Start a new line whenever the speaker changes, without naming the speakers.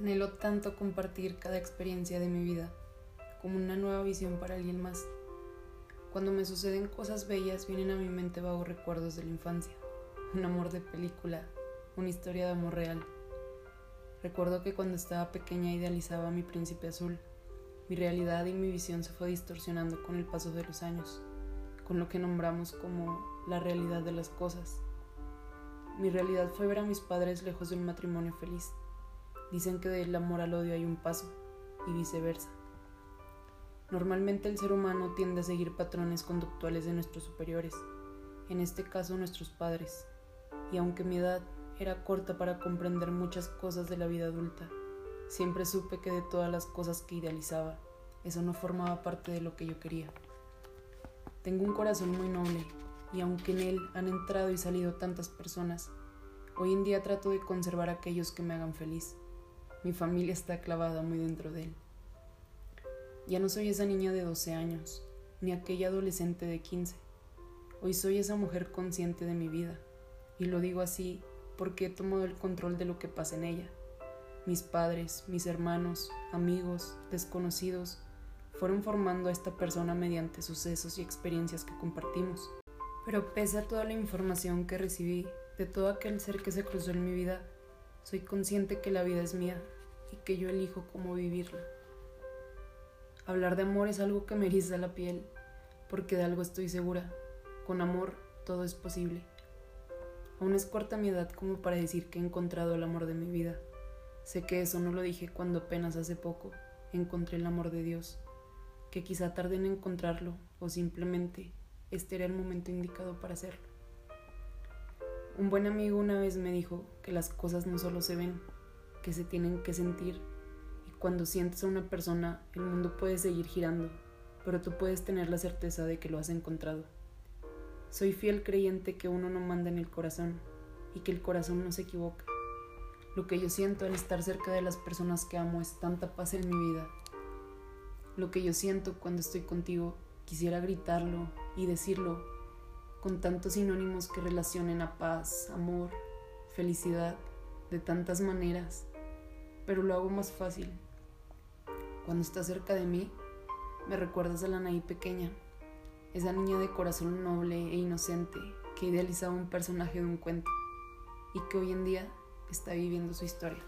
Anhelo tanto compartir cada experiencia de mi vida como una nueva visión para alguien más. Cuando me suceden cosas bellas vienen a mi mente vagos recuerdos de la infancia, un amor de película, una historia de amor real. Recuerdo que cuando estaba pequeña idealizaba a mi príncipe azul. Mi realidad y mi visión se fue distorsionando con el paso de los años, con lo que nombramos como la realidad de las cosas. Mi realidad fue ver a mis padres lejos de un matrimonio feliz Dicen que del amor al odio hay un paso y viceversa. Normalmente el ser humano tiende a seguir patrones conductuales de nuestros superiores, en este caso nuestros padres, y aunque mi edad era corta para comprender muchas cosas de la vida adulta, siempre supe que de todas las cosas que idealizaba, eso no formaba parte de lo que yo quería. Tengo un corazón muy noble y aunque en él han entrado y salido tantas personas, hoy en día trato de conservar aquellos que me hagan feliz. Mi familia está clavada muy dentro de él. Ya no soy esa niña de 12 años, ni aquella adolescente de 15. Hoy soy esa mujer consciente de mi vida, y lo digo así porque he tomado el control de lo que pasa en ella. Mis padres, mis hermanos, amigos, desconocidos, fueron formando a esta persona mediante sucesos y experiencias que compartimos. Pero pese a toda la información que recibí de todo aquel ser que se cruzó en mi vida, soy consciente que la vida es mía y que yo elijo cómo vivirla. Hablar de amor es algo que me eriza la piel, porque de algo estoy segura. Con amor todo es posible. Aún es corta mi edad como para decir que he encontrado el amor de mi vida. Sé que eso no lo dije cuando apenas hace poco encontré el amor de Dios, que quizá tarde en encontrarlo o simplemente este era el momento indicado para hacerlo. Un buen amigo una vez me dijo que las cosas no solo se ven, que se tienen que sentir. Y cuando sientes a una persona, el mundo puede seguir girando, pero tú puedes tener la certeza de que lo has encontrado. Soy fiel creyente que uno no manda en el corazón y que el corazón no se equivoca. Lo que yo siento al estar cerca de las personas que amo es tanta paz en mi vida. Lo que yo siento cuando estoy contigo, quisiera gritarlo y decirlo con tantos sinónimos que relacionen a paz, amor, felicidad, de tantas maneras, pero lo hago más fácil. Cuando estás cerca de mí, me recuerdas a la Naí pequeña, esa niña de corazón noble e inocente que idealizaba un personaje de un cuento y que hoy en día está viviendo su historia.